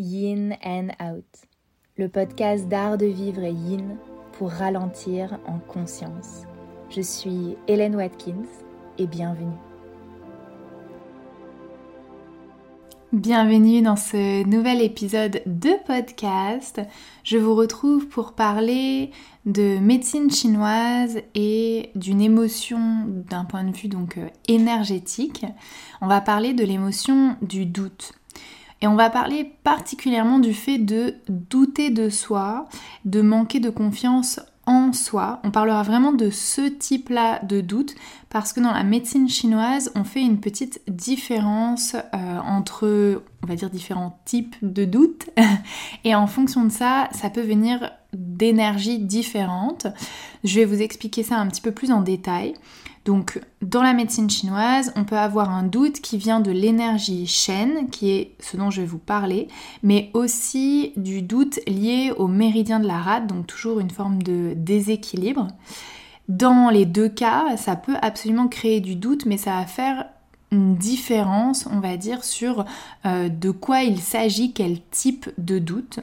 Yin and Out, le podcast d'art de vivre yin pour ralentir en conscience. Je suis Hélène Watkins et bienvenue. Bienvenue dans ce nouvel épisode de podcast. Je vous retrouve pour parler de médecine chinoise et d'une émotion d'un point de vue donc euh, énergétique. On va parler de l'émotion du doute. Et on va parler particulièrement du fait de douter de soi, de manquer de confiance en soi. On parlera vraiment de ce type-là de doute parce que dans la médecine chinoise, on fait une petite différence euh, entre, on va dire, différents types de doutes. Et en fonction de ça, ça peut venir d'énergies différentes. Je vais vous expliquer ça un petit peu plus en détail. Donc dans la médecine chinoise, on peut avoir un doute qui vient de l'énergie Shen, qui est ce dont je vais vous parler, mais aussi du doute lié au méridien de la rate, donc toujours une forme de déséquilibre. Dans les deux cas, ça peut absolument créer du doute, mais ça va faire une différence, on va dire, sur euh, de quoi il s'agit, quel type de doute.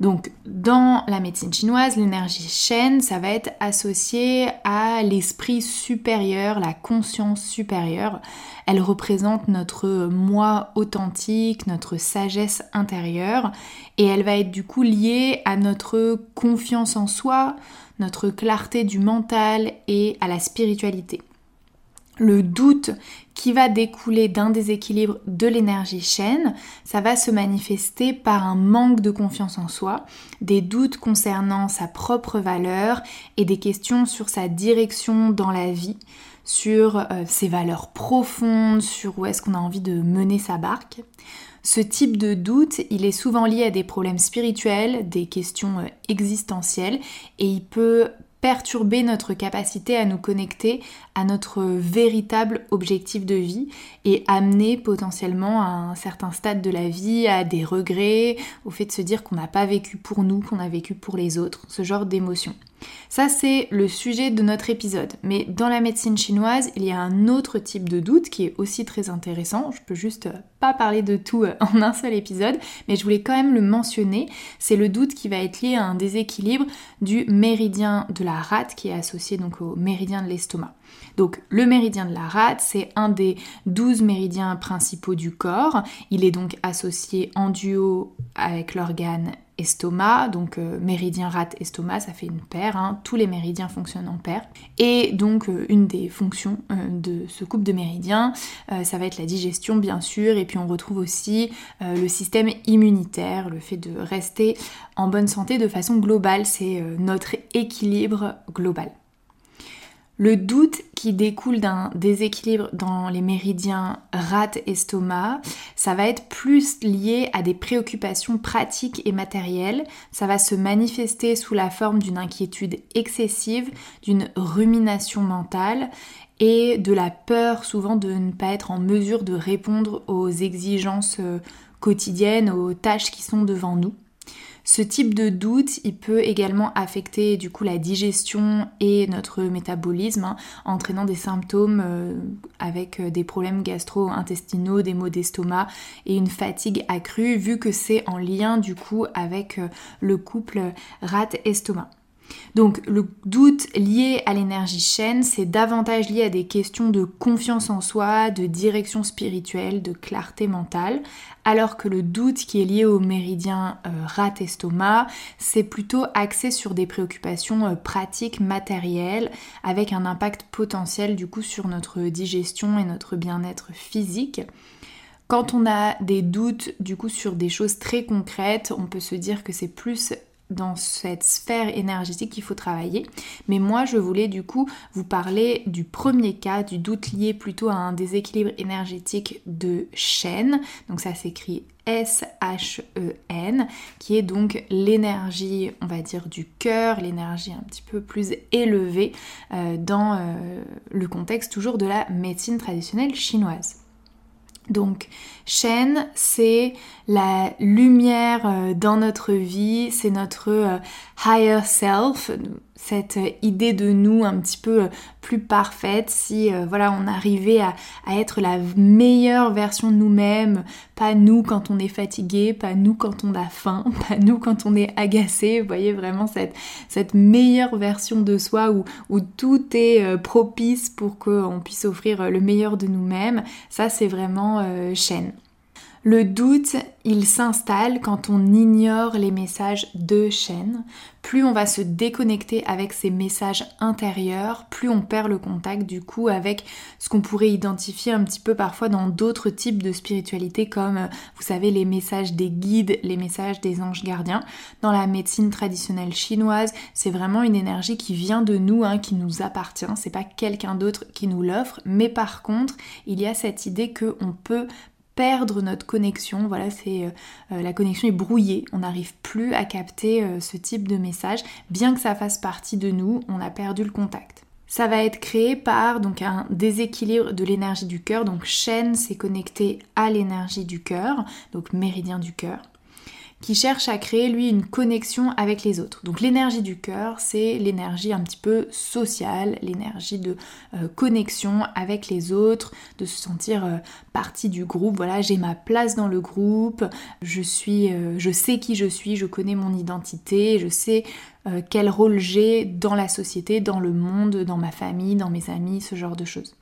Donc dans la médecine chinoise, l'énergie Shen, ça va être associé à l'esprit supérieur, la conscience supérieure. Elle représente notre moi authentique, notre sagesse intérieure et elle va être du coup liée à notre confiance en soi, notre clarté du mental et à la spiritualité le doute qui va découler d'un déséquilibre de l'énergie chaîne, ça va se manifester par un manque de confiance en soi, des doutes concernant sa propre valeur et des questions sur sa direction dans la vie, sur euh, ses valeurs profondes, sur où est-ce qu'on a envie de mener sa barque. Ce type de doute, il est souvent lié à des problèmes spirituels, des questions euh, existentielles, et il peut perturber notre capacité à nous connecter notre véritable objectif de vie et amener potentiellement à un certain stade de la vie à des regrets, au fait de se dire qu'on n'a pas vécu pour nous, qu'on a vécu pour les autres, ce genre d'émotions. Ça, c'est le sujet de notre épisode. Mais dans la médecine chinoise, il y a un autre type de doute qui est aussi très intéressant. Je peux juste pas parler de tout euh, en un seul épisode, mais je voulais quand même le mentionner. C'est le doute qui va être lié à un déséquilibre du méridien de la rate qui est associé donc au méridien de l'estomac. Donc le méridien de la rate, c'est un des douze méridiens principaux du corps. Il est donc associé en duo avec l'organe estomac, donc euh, méridien rate estomac, ça fait une paire, hein. tous les méridiens fonctionnent en paire. Et donc euh, une des fonctions euh, de ce couple de méridiens, ça va être la digestion bien sûr, et puis on retrouve aussi le système immunitaire, le fait de rester en bonne santé de façon globale, c'est notre équilibre global. Le doute qui découle d'un déséquilibre dans les méridiens rate-estomac, ça va être plus lié à des préoccupations pratiques et matérielles. Ça va se manifester sous la forme d'une inquiétude excessive, d'une rumination mentale et de la peur souvent de ne pas être en mesure de répondre aux exigences euh, quotidiennes, aux tâches qui sont devant nous. Ce type de doute, il peut également affecter du coup la digestion et notre métabolisme, hein, entraînant des symptômes euh, avec euh, des problèmes gastro-intestinaux, des maux d'estomac et une fatigue accrue, vu que c'est en lien du coup avec euh, le couple rat-estomac. Donc le doute lié à l'énergie chaîne, c'est davantage lié à des questions de confiance en soi, de direction spirituelle, de clarté mentale, alors que le doute qui est lié au méridien euh, rat-estomac, c'est plutôt axé sur des préoccupations euh, pratiques, matérielles, avec un impact potentiel du coup sur notre digestion et notre bien-être physique. Quand on a des doutes du coup sur des choses très concrètes, on peut se dire que c'est plus dans cette sphère énergétique qu'il faut travailler. Mais moi, je voulais du coup vous parler du premier cas, du doute lié plutôt à un déséquilibre énergétique de chaîne. Donc ça s'écrit S-H-E-N, qui est donc l'énergie, on va dire, du cœur, l'énergie un petit peu plus élevée euh, dans euh, le contexte toujours de la médecine traditionnelle chinoise. Donc, Shen, c'est la lumière euh, dans notre vie, c'est notre euh, higher self, cette idée de nous un petit peu euh, plus parfaite, si euh, voilà on arrivait à, être la meilleure version de nous-mêmes, pas nous quand on est fatigué, pas nous quand on a faim, pas nous quand on est agacé, vous voyez vraiment cette, cette meilleure version de soi où, où tout est euh, propice pour qu'on puisse offrir le meilleur de nous-mêmes, ça c'est vraiment chaîne. Le doute, il s'installe quand on ignore les messages de chaîne. Plus on va se déconnecter avec ces messages intérieurs, plus on perd le contact du coup avec ce qu'on pourrait identifier un petit peu parfois dans d'autres types de spiritualité comme vous savez les messages des guides, les messages des anges gardiens. Dans la médecine traditionnelle chinoise, c'est vraiment une énergie qui vient de nous, hein, qui nous appartient. C'est pas quelqu'un d'autre qui nous l'offre, mais par contre, il y a cette idée qu'on peut perdre notre connexion. Voilà, c'est euh, euh, la connexion est brouillée. On n'arrive plus à capter euh, ce type de message, bien que ça fasse partie de nous. On a perdu le contact. Ça va être créé par donc un déséquilibre de l'énergie du cœur. Donc chaîne, c'est connecté à l'énergie du cœur, donc méridien du cœur qui cherche à créer lui une connexion avec les autres. Donc l'énergie du cœur, c'est l'énergie un petit peu sociale, l'énergie de euh, connexion avec les autres, de se sentir euh, partie du groupe. Voilà, j'ai ma place dans le groupe, je suis, euh, je sais qui je suis, je connais mon identité, je sais quel rôle j'ai dans la société, dans le monde, dans ma famille, dans mes amis, ce genre de choses.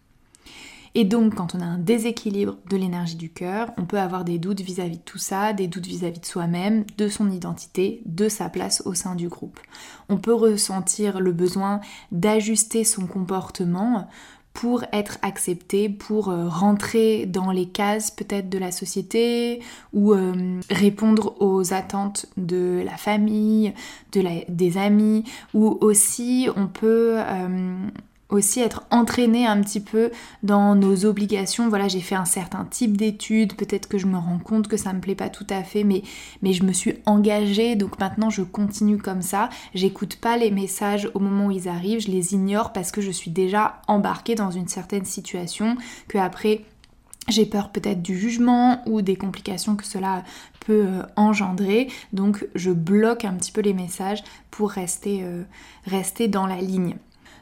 Et donc, quand on a un déséquilibre de l'énergie du cœur, on peut avoir des doutes vis-à-vis de tout ça, des doutes vis-à-vis de soi-même, de son identité, de sa place au sein du groupe. On peut ressentir le besoin d'ajuster son comportement pour être accepté, pour euh, rentrer dans les cases peut-être de la société ou euh, répondre aux attentes de la famille, de des amis, ou aussi on peut euh, aussi être entraîné un petit peu dans nos obligations. Voilà, j'ai fait un certain type d'études, peut-être que je me rends compte que ça me plaît pas tout à fait, mais, mais je me suis engagée, donc maintenant je continue comme ça. J'écoute pas les messages au moment où ils arrivent, je les ignore parce que je suis déjà embarquée dans une certaine situation, que après j'ai peur peut-être du jugement ou des complications que cela peut euh, engendrer. Donc je bloque un petit peu les messages pour rester, euh, rester dans la ligne.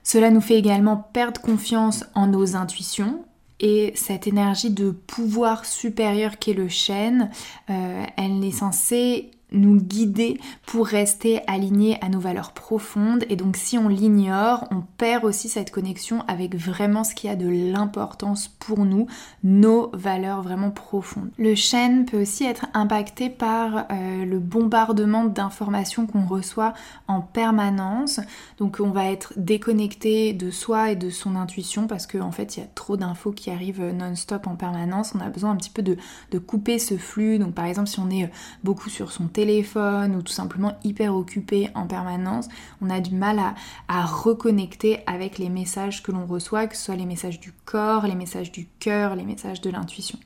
Cela nous fait également perdre confiance en nos intuitions, et cette énergie de pouvoir supérieur qu'est le chêne, euh, elle est censée nous guider pour rester alignés à nos valeurs profondes. Et donc si on l'ignore, on perd aussi cette connexion avec vraiment ce qui a de l'importance pour nous, nos valeurs vraiment profondes. Le chêne peut aussi être impacté par euh, le bombardement d'informations qu'on reçoit en permanence. Donc on va être déconnecté de soi et de son intuition parce qu'en en fait il y a trop d'infos qui arrivent non-stop en permanence. On a besoin un petit peu de, de couper ce flux. Donc par exemple si on est beaucoup sur son téléphone, téléphone ou tout simplement hyper occupé en permanence, on a du mal à, à reconnecter avec les messages que l'on reçoit, que ce soit les messages du corps, les messages du cœur, les messages de l'intuition.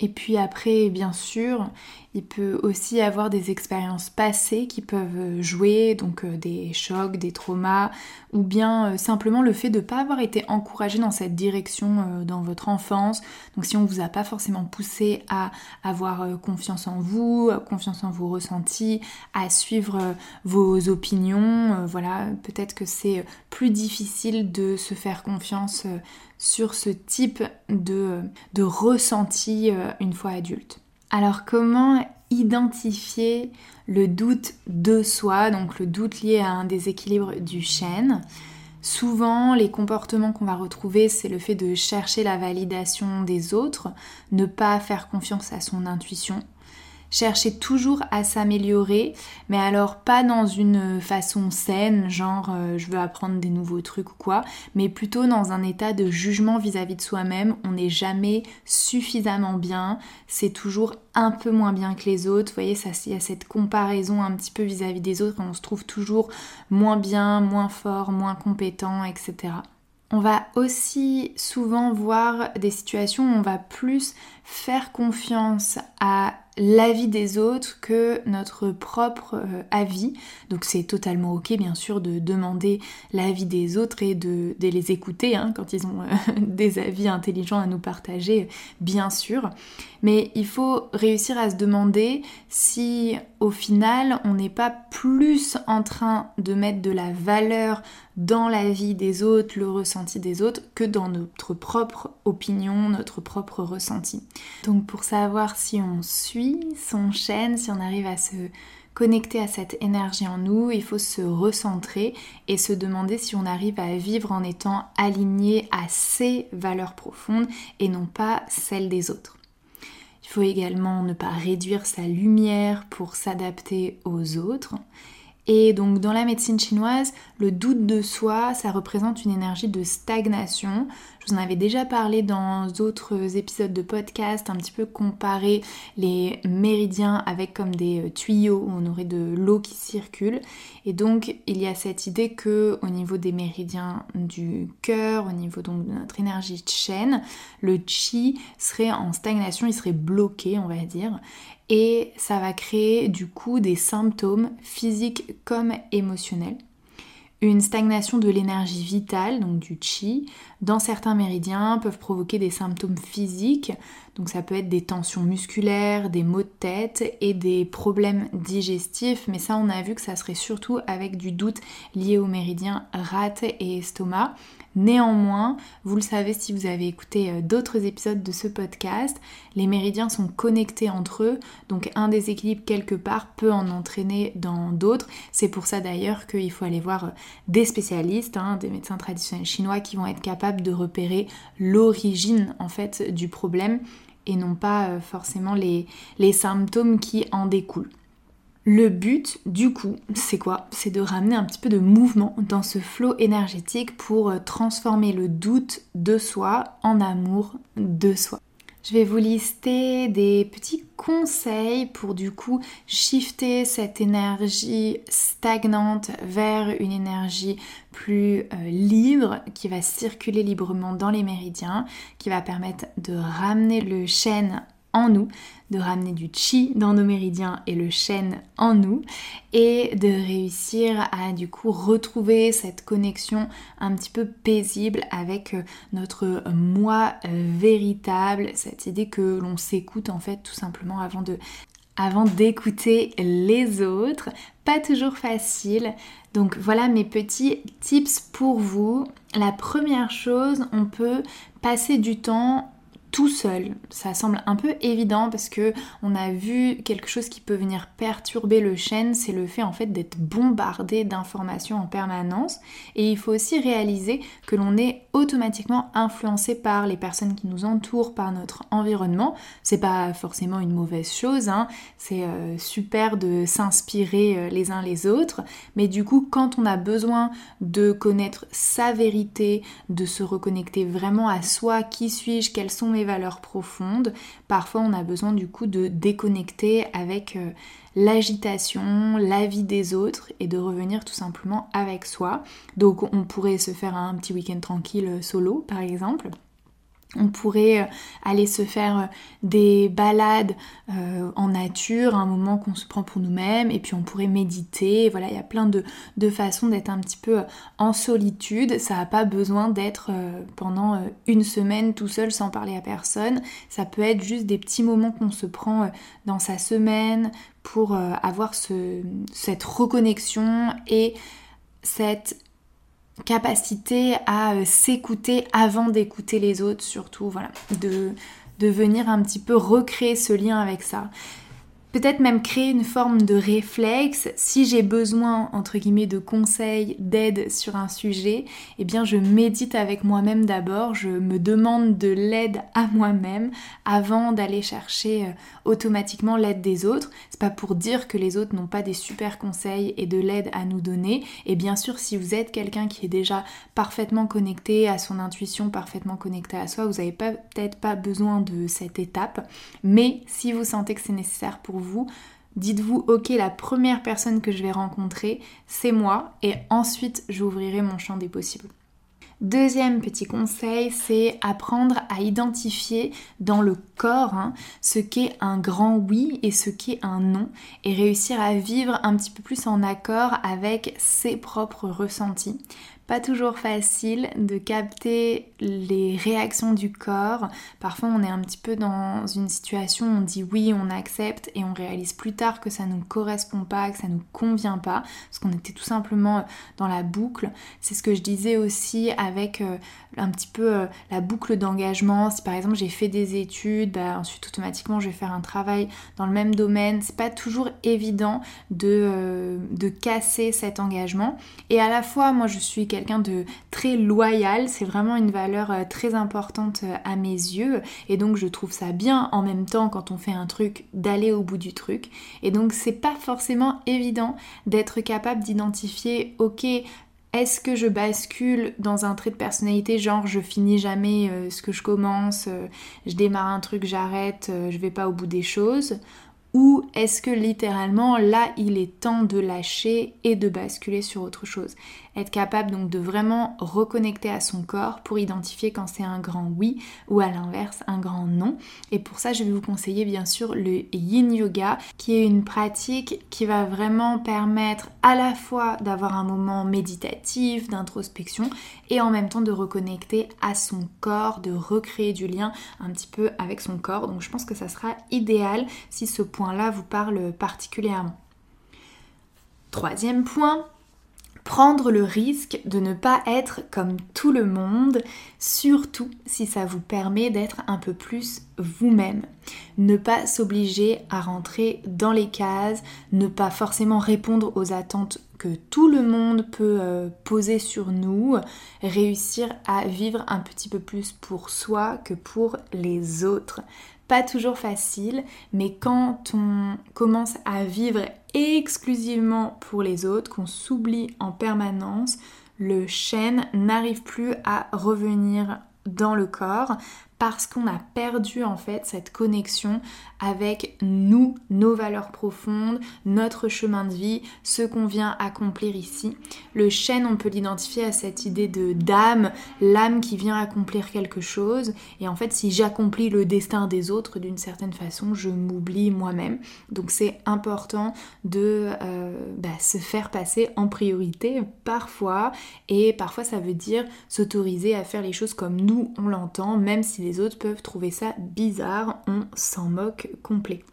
Et puis après, bien sûr, il peut aussi avoir des expériences passées qui peuvent jouer, donc euh, des chocs, des traumas, ou bien euh, simplement le fait de ne pas avoir été encouragé dans cette direction euh, dans votre enfance. Donc si on ne vous a pas forcément poussé à avoir confiance en vous, confiance en vos ressentis, à suivre vos opinions, voilà, peut-être que c'est plus difficile de se faire confiance sur ce type de, de ressenti une fois adulte. Alors comment identifier le doute de soi, donc le doute lié à un déséquilibre du chêne? Souvent, les comportements qu'on va retrouver, c'est le fait de chercher la validation des autres, ne pas faire confiance à son intuition, chercher toujours à s'améliorer, mais alors pas dans une façon saine, genre euh, je veux apprendre des nouveaux trucs ou quoi, mais plutôt dans un état de jugement vis-à-vis de soi-même. On n'est jamais suffisamment bien, c'est toujours un peu moins bien que les autres. Vous voyez, il y a cette comparaison un petit peu vis-à-vis des autres, on se trouve toujours moins bien, moins fort, moins compétent, etc. On va aussi souvent voir des situations où on va plus faire confiance à l'avis des autres que notre propre euh, avis. Donc c'est totalement ok bien sûr de demander l'avis des autres et de, les écouter hein, quand ils ont euh, des avis intelligents à nous partager, bien sûr. Mais il faut réussir à se demander si au final on n'est pas plus en train de mettre de la valeur dans la vie des autres, le ressenti des autres, que dans notre propre opinion, notre propre ressenti. Donc pour savoir si on suit son chaîne, si on arrive à se connecter à cette énergie en nous, il faut se recentrer et se demander si on arrive à vivre en étant aligné à ses valeurs profondes et non pas celles des autres. Il faut également ne pas réduire sa lumière pour s'adapter aux autres. Et donc dans la médecine chinoise, le doute de soi, ça représente une énergie de stagnation. Je vous en avais déjà parlé dans d'autres épisodes de podcast, un petit peu comparer les méridiens avec comme des euh, tuyaux où on aurait de l'eau qui circule. Et donc il y a cette idée que au niveau des méridiens du cœur, au niveau donc de notre énergie de chaîne, le chi serait en stagnation, il serait bloqué, on va dire et ça va créer du coup des symptômes physiques comme émotionnels. Une stagnation de l'énergie vitale, donc du chi, dans certains méridiens peuvent provoquer des symptômes physiques, donc ça peut être des tensions musculaires, des maux de tête et des problèmes digestifs, mais ça on a vu que ça serait surtout avec du doute lié aux méridiens rate et estomac. Néanmoins, vous le savez si vous avez écouté euh, d'autres épisodes de ce podcast, les méridiens sont connectés entre eux, donc un déséquilibre quelque part peut en entraîner dans d'autres. C'est pour ça d'ailleurs qu'il faut aller voir euh, des spécialistes, hein, des médecins traditionnels chinois qui vont être capables de repérer l'origine en fait du problème et non pas euh, forcément les, les symptômes qui en découlent. Le but, du coup, c'est quoi? C'est de ramener un petit peu de mouvement dans ce flot énergétique pour euh, transformer le doute de soi en amour de soi. Je vais vous lister des petits conseils pour du coup shifter cette énergie stagnante vers une énergie plus euh, libre qui va circuler librement dans les méridiens, qui va permettre de ramener le chêne en nous, de ramener du chi dans nos méridiens et le chêne en nous et de réussir à du coup retrouver cette connexion un petit peu paisible avec euh, notre moi euh, véritable, cette idée que l'on s'écoute en fait tout simplement avant de avant d'écouter les autres. Pas toujours facile. Donc voilà mes petits tips pour vous. La première chose, on peut passer du temps tout seul. Ça semble un peu évident parce que on a vu quelque chose qui peut venir perturber le chêne, c'est le fait en fait d'être bombardé d'informations en permanence. Et il faut aussi réaliser que l'on est automatiquement influencé par les personnes qui nous entourent, par notre environnement. C'est pas forcément une mauvaise chose, hein. c'est euh, super de s'inspirer euh, les uns les autres, mais du coup quand on a besoin de connaître sa vérité, de se reconnecter vraiment à soi, qui suis-je, quelles sont mes valeurs profondes, parfois on a besoin du coup de déconnecter avec euh, l'agitation, la vie des autres et de revenir tout simplement avec soi. Donc on pourrait se faire un petit week-end tranquille euh, solo par exemple. On pourrait euh, aller se faire euh, des balades euh, en nature, un moment qu'on se prend pour nous-mêmes, et puis on pourrait méditer. Voilà, il y a plein de, façons d'être un petit peu en solitude. Ça n'a pas besoin d'être pendant une semaine tout seul sans parler à personne. Ça peut être juste des petits moments qu'on se prend dans sa semaine pour avoir cette reconnexion et cette capacité à euh, s'écouter avant d'écouter les autres surtout, voilà, de, de venir un petit peu recréer ce lien avec ça peut-être même créer une forme de réflexe. Si j'ai besoin, entre guillemets, de conseils, d'aide sur un sujet, eh bien je médite avec moi-même d'abord, je me demande de l'aide à moi-même avant d'aller chercher euh, automatiquement l'aide des autres. C'est pas pour dire que les autres n'ont pas des super conseils et de l'aide à nous donner. Et bien sûr, si vous êtes quelqu'un qui est déjà parfaitement connecté à son intuition, parfaitement connecté à soi, vous n'avez peut-être pas besoin de cette étape. Mais si vous sentez que c'est nécessaire pour vous, vous, dites-vous, ok, la première personne que je vais rencontrer, c'est moi, et ensuite j'ouvrirai mon champ des possibles. Deuxième petit conseil, c'est apprendre à identifier dans le corps hein, ce qu'est un grand oui et ce qu'est un non et réussir à vivre un petit peu plus en accord avec ses propres ressentis pas toujours facile de capter les réactions du corps. Parfois on est un petit peu dans une situation où on dit oui, on accepte et on réalise plus tard que ça ne nous correspond pas, que ça ne nous convient pas, parce qu'on était tout simplement dans la boucle. C'est ce que je disais aussi avec euh, un petit peu euh, la boucle d'engagement. Si par exemple j'ai fait des études, bah, ensuite automatiquement je vais faire un travail dans le même domaine. C'est pas toujours évident de, euh, de casser cet engagement. Et à la fois moi je suis quelqu'un de très loyal, c'est vraiment une valeur euh, très importante à mes yeux et donc je trouve ça bien en même temps quand on fait un truc d'aller au bout du truc et donc c'est pas forcément évident d'être capable d'identifier ok est-ce que je bascule dans un trait de personnalité genre je finis jamais euh, ce que je commence, je démarre un truc, j'arrête, je vais pas au bout des choses? Ou est-ce que littéralement là il est temps de lâcher et de basculer sur autre chose? Être capable donc de vraiment reconnecter à son corps pour identifier quand c'est un grand oui ou à l'inverse un grand non. Et pour ça, je vais vous conseiller bien sûr le yin yoga qui est une pratique qui va vraiment permettre à la fois d'avoir un moment méditatif, d'introspection et en même temps de reconnecter à son corps, de recréer du lien un petit peu avec son corps. Donc je pense que ça sera idéal si ce point-là vous parle particulièrement. Troisième point, prendre le risque de ne pas être comme tout le monde, surtout si ça vous permet d'être un peu plus vous-même. Ne pas s'obliger à rentrer dans les cases, ne pas forcément répondre aux attentes que tout le monde peut euh, poser sur nous, réussir à vivre un petit peu plus pour soi que pour les autres. Pas toujours facile, mais quand on commence à vivre exclusivement pour les autres, qu'on s'oublie en permanence, le chêne n'arrive plus à revenir dans le corps parce qu'on a perdu en fait cette connexion avec nous, nos valeurs profondes, notre chemin de vie, ce qu'on vient accomplir ici. Le chêne, on peut l'identifier à cette idée de d'âme, l'âme qui vient accomplir quelque chose. Et en fait, si j'accomplis le destin des autres d'une certaine façon, je m'oublie moi-même. Donc c'est important de euh, bah, se faire passer en priorité parfois. Et parfois, ça veut dire s'autoriser à faire les choses comme nous, on l'entend, même si les autres peuvent trouver ça bizarre, on s'en moque complet.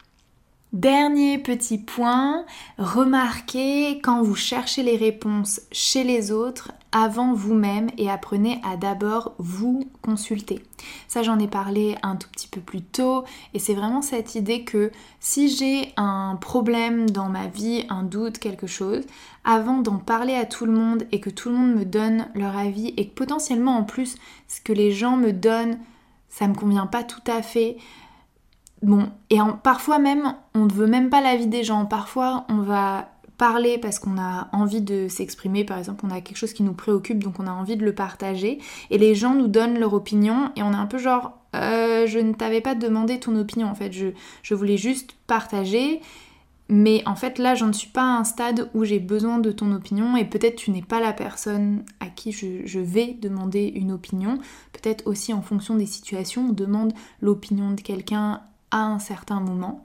Dernier petit point, remarquez quand vous cherchez les réponses chez les autres avant vous-même et apprenez à d'abord vous consulter. Ça j'en ai parlé un tout petit peu plus tôt et c'est vraiment cette idée que si j'ai un problème dans ma vie, un doute, quelque chose, avant d'en parler à tout le monde et que tout le monde me donne leur avis et que potentiellement en plus ce que les gens me donnent ça me convient pas tout à fait. Bon, et parfois même, on ne veut même pas l'avis des gens. Parfois, on va parler parce qu'on a envie de s'exprimer, par exemple, on a quelque chose qui nous préoccupe, donc on a envie de le partager. Et les gens nous donnent leur opinion et on est un peu genre, euh, je ne t'avais pas demandé ton opinion en fait, je, je voulais juste partager. Mais en fait, là, je ne suis pas à un stade où j'ai besoin de ton opinion et peut-être tu n'es pas la personne à qui je, vais demander une opinion. Peut-être aussi en fonction des situations, on demande l'opinion de quelqu'un à un certain moment.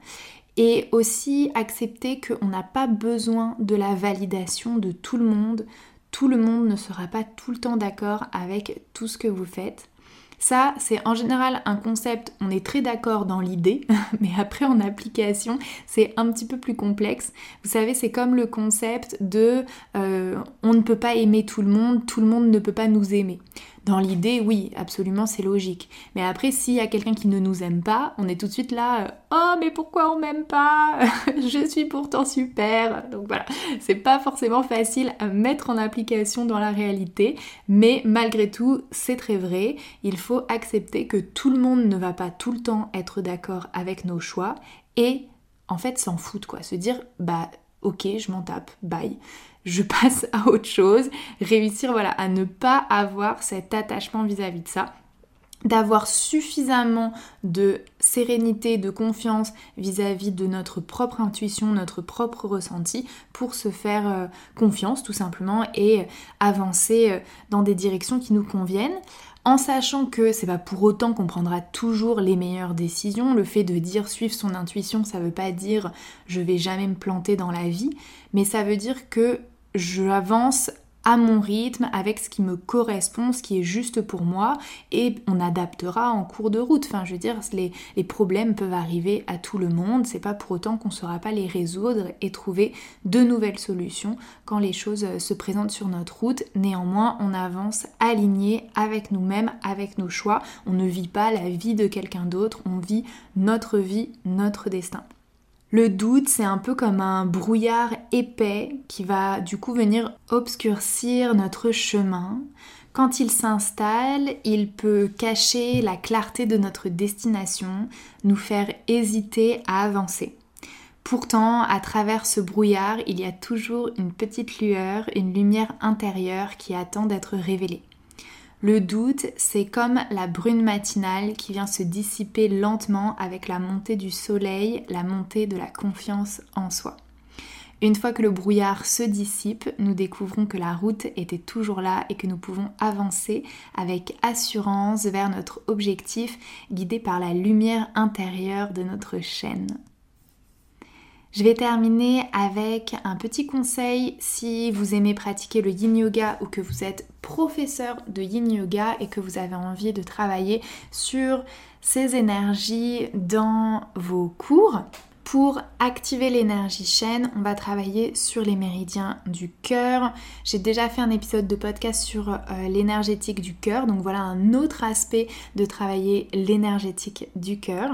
Et aussi accepter qu'on n'a pas besoin de la validation de tout le monde. Tout le monde ne sera pas tout le temps d'accord avec tout ce que vous faites. Ça, c'est en général un concept, on est très d'accord dans l'idée, mais après en application, c'est un petit peu plus complexe. Vous savez, c'est comme le concept de euh, on ne peut pas aimer tout le monde, tout le monde ne peut pas nous aimer. Dans l'idée, oui, absolument, c'est logique. Mais après, s'il y a quelqu'un qui ne nous aime pas, on est tout de suite là, euh, oh, mais pourquoi on m'aime pas? Je suis pourtant super. Donc voilà, c'est pas forcément facile à mettre en application dans la réalité, mais malgré tout, c'est très vrai. Il faut accepter que tout le monde ne va pas tout le temps être d'accord avec nos choix et en fait s'en foutre quoi. Se dire, bah ok, je m'en tape, bye je passe à autre chose, réussir voilà à ne pas avoir cet attachement vis-à-vis de ça. d'avoir suffisamment de sérénité, de confiance vis-à-vis de notre propre intuition, notre propre ressenti pour se faire euh, confiance tout simplement et avancer euh, dans des directions qui nous conviennent en sachant que c'est pas pour autant qu'on prendra toujours les meilleures décisions. Le fait de dire suivre son intuition, ça veut pas dire je vais jamais me planter dans la vie, mais ça veut dire que j'avance à mon rythme, avec ce qui me correspond, ce qui est juste pour moi, et on adaptera en cours de route. Enfin, je veux dire, les, les problèmes peuvent arriver à tout le monde, c'est pas pour autant qu'on ne saura pas les résoudre et trouver de nouvelles solutions quand les choses euh, se présentent sur notre route. Néanmoins, on avance aligné avec nous-mêmes, avec nos choix. On ne vit pas la vie de quelqu'un d'autre, on vit notre vie, notre destin. Le doute, c'est un peu comme un brouillard épais qui va du coup venir obscurcir notre chemin. Quand il s'installe, il peut cacher la clarté de notre destination, nous faire hésiter à avancer. Pourtant, à travers ce brouillard, il y a toujours une petite lueur, une lumière intérieure qui attend d'être révélée. Le doute, c'est comme la brune matinale qui vient se dissiper lentement avec la montée du soleil, la montée de la confiance en soi. Une fois que le brouillard se dissipe, nous découvrons que la route était toujours là et que nous pouvons avancer avec assurance vers notre objectif guidé par la lumière intérieure de notre chaîne. Je vais terminer avec un petit conseil si vous aimez pratiquer le yin yoga ou que vous êtes professeur de yin yoga et que vous avez envie de travailler sur ces énergies dans vos cours. Pour activer l'énergie chaîne, on va travailler sur les méridiens du cœur. J'ai déjà fait un épisode de podcast sur euh, l'énergétique du cœur, donc voilà un autre aspect de travailler l'énergétique du cœur.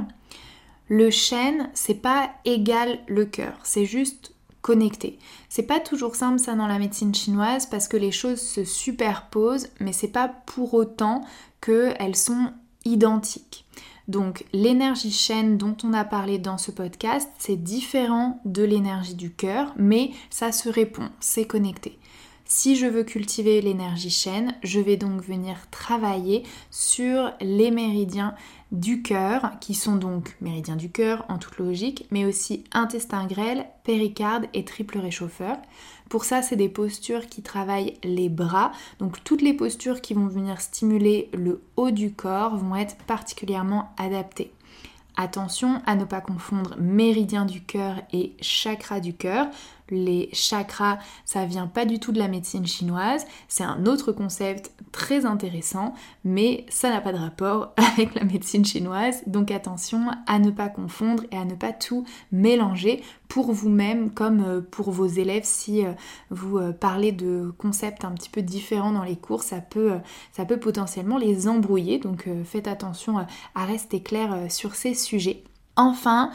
Le chêne, c'est pas égal le cœur, c'est juste connecté. C'est pas toujours simple ça dans la médecine chinoise parce que les choses se superposent, mais c'est pas pour autant qu'elles sont identiques. Donc l'énergie chaîne dont on a parlé dans ce podcast, c'est différent de l'énergie du cœur, mais ça se répond, c'est connecté. Si je veux cultiver l'énergie chaîne, je vais donc venir travailler sur les méridiens du cœur, qui sont donc méridiens du cœur en toute logique, mais aussi intestin grêle, péricarde et triple réchauffeur. Pour ça, c'est des postures qui travaillent les bras. Donc toutes les postures qui vont venir stimuler le haut du corps vont être particulièrement adaptées. Attention à ne pas confondre méridien du cœur et chakra du cœur les chakras, ça vient pas du tout de la médecine chinoise, c'est un autre concept très intéressant, mais ça n'a pas de rapport avec la médecine chinoise, donc attention à ne pas confondre et à ne pas tout mélanger pour vous-même comme euh, pour vos élèves. Si euh, vous euh, parlez de concepts un petit peu différents dans les cours, ça peut, ça peut potentiellement les embrouiller, donc faites attention à rester clair sur ces sujets. Enfin,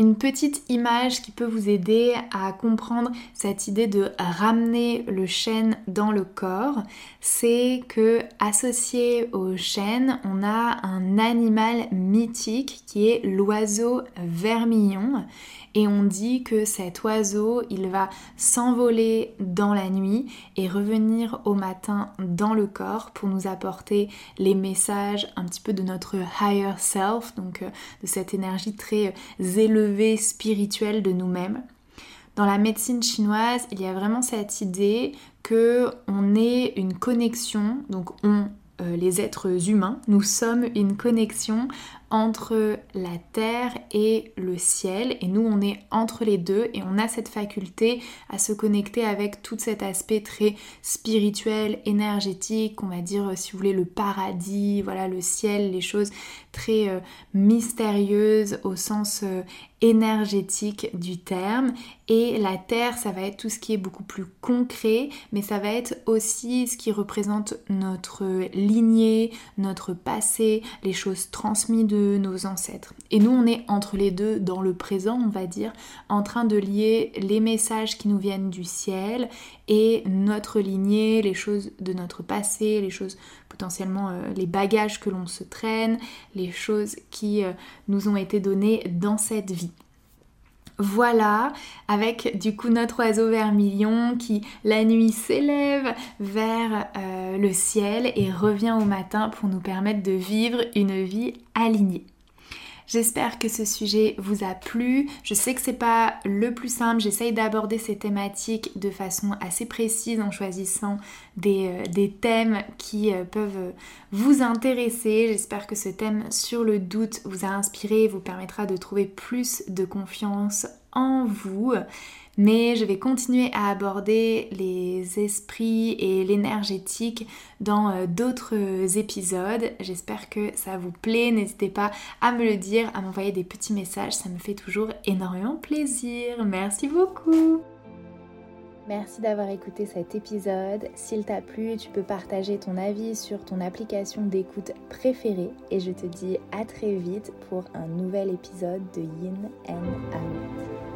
une petite image qui peut vous aider à comprendre cette idée de ramener le chêne dans le corps, c'est que associé au chêne, on a un animal mythique qui est l'oiseau vermillon et on dit que cet oiseau, il va s'envoler dans la nuit et revenir au matin dans le corps pour nous apporter les messages un petit peu de notre higher self, donc euh, de cette énergie très euh, élevée, spirituelle de nous-mêmes. Dans la médecine chinoise, il y a vraiment cette idée que on est une connexion, donc on euh, les êtres humains, nous sommes une connexion entre la terre et le ciel et nous on est entre les deux et on a cette faculté à se connecter avec tout cet aspect très spirituel, énergétique, on va dire si vous voulez le paradis, voilà le ciel, les choses très euh, mystérieuses au sens euh, énergétique du terme. Et la terre ça va être tout ce qui est beaucoup plus concret mais ça va être aussi ce qui représente notre lignée, notre passé, les choses transmises de nos ancêtres. Et nous, on est entre les deux dans le présent, on va dire, en train de lier les messages qui nous viennent du ciel et notre lignée, les choses de notre passé, les choses potentiellement, euh, les bagages que l'on se traîne, les choses qui euh, nous ont été données dans cette vie. Voilà, avec du coup notre oiseau vermilion qui la nuit s'élève vers euh, le ciel et revient au matin pour nous permettre de vivre une vie alignée. J'espère que ce sujet vous a plu. Je sais que c'est pas le plus simple. J'essaye d'aborder ces thématiques de façon assez précise en choisissant des, euh, thèmes qui euh, peuvent vous intéresser. J'espère que ce thème sur le doute vous a inspiré et vous permettra de trouver plus de confiance en vous mais je vais continuer à aborder les esprits et l'énergétique dans euh, d'autres épisodes. J'espère que ça vous plaît. N'hésitez pas à me le dire, à m'envoyer des petits messages, ça me fait toujours énormément plaisir. Merci beaucoup. Merci d'avoir écouté cet épisode. S'il t'a plu, tu peux partager ton avis sur ton application d'écoute préférée et je te dis à très vite pour un nouvel épisode de Yin and.